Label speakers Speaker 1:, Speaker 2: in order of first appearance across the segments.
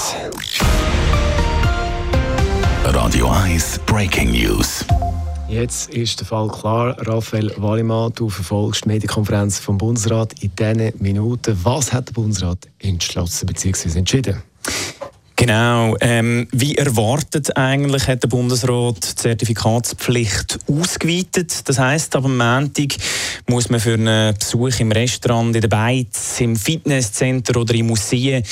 Speaker 1: News. Radio 1 Breaking News.
Speaker 2: Jetzt ist der Fall klar. Raphael Wallimann, du verfolgst die Medienkonferenz vom Bundesrat in diesen Minuten. Was hat der Bundesrat entschlossen bzw. entschieden?
Speaker 3: Genau. Ähm, wie erwartet eigentlich hat der Bundesrat die Zertifikatspflicht ausgeweitet. Das heißt, ab Montag muss man für einen Besuch im Restaurant, in der Beiz, im Fitnesscenter oder im Museum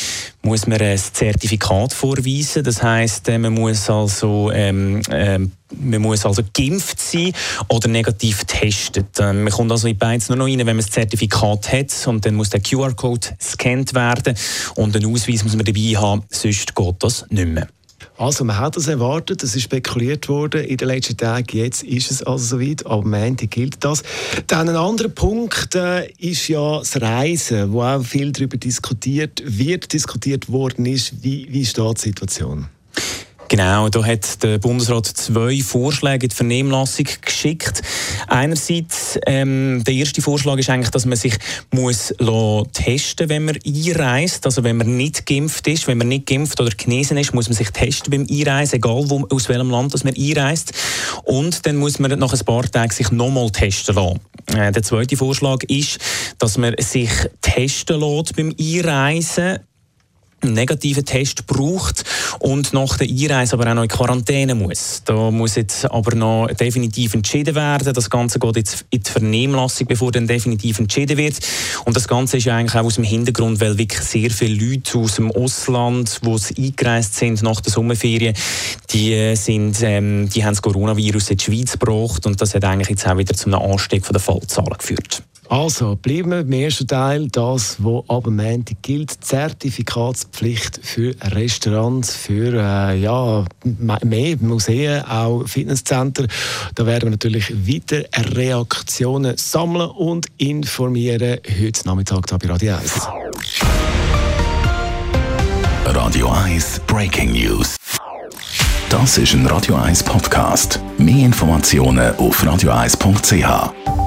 Speaker 3: muss man ein Zertifikat vorweisen. Das heißt, äh, man muss also ähm, ähm, man muss also geimpft sein oder negativ getestet. Ähm, man kommt also in Beiz nur noch rein, wenn man das Zertifikat hat und dann muss der QR-Code gescannt werden und einen Ausweis muss man dabei haben, sonst geht das nicht mehr.
Speaker 2: Also man hat das erwartet, es ist spekuliert worden in den letzten Tagen, jetzt ist es also soweit, am Ende gilt das. Dann ein anderer Punkt äh, ist ja das Reisen, wo auch viel darüber diskutiert wird, diskutiert worden ist. Wie, wie steht die Situation?
Speaker 3: Genau, da hat der Bundesrat zwei Vorschläge in die Vernehmlassung geschickt. Einerseits, ähm, der erste Vorschlag ist eigentlich, dass man sich muss testen wenn man einreist. Also wenn man nicht geimpft ist, wenn man nicht geimpft oder genesen ist, muss man sich testen beim Einreisen, egal wo, aus welchem Land dass man einreist. Und dann muss man nach ein paar Tagen sich nochmal testen lassen. Äh, der zweite Vorschlag ist, dass man sich testen lässt beim Einreisen einen negativen Test braucht und nach der Einreise aber auch noch in Quarantäne muss. Da muss jetzt aber noch definitiv entschieden werden. Das Ganze geht jetzt in die Vernehmlassung, bevor dann definitiv entschieden wird. Und das Ganze ist ja eigentlich auch aus dem Hintergrund, weil wirklich sehr viele Leute aus dem Ausland, die eingereist sind nach der Sommerferien, die äh, sind, ähm, die haben das Coronavirus in die Schweiz gebracht und das hat eigentlich jetzt auch wieder zu einem Anstieg der Fallzahlen geführt.
Speaker 2: Also, bleiben wir beim ersten Teil, das, was ab dem Montag gilt, Zertifikatspflicht für Restaurants, für äh, ja, mehr Museen, auch Fitnesscenter. Da werden wir natürlich weiter Reaktionen sammeln und informieren. Heute Nachmittag bei Radio 1.
Speaker 1: Radio 1 Breaking News. Das ist ein Radio 1 Podcast. Mehr Informationen auf radio1.ch.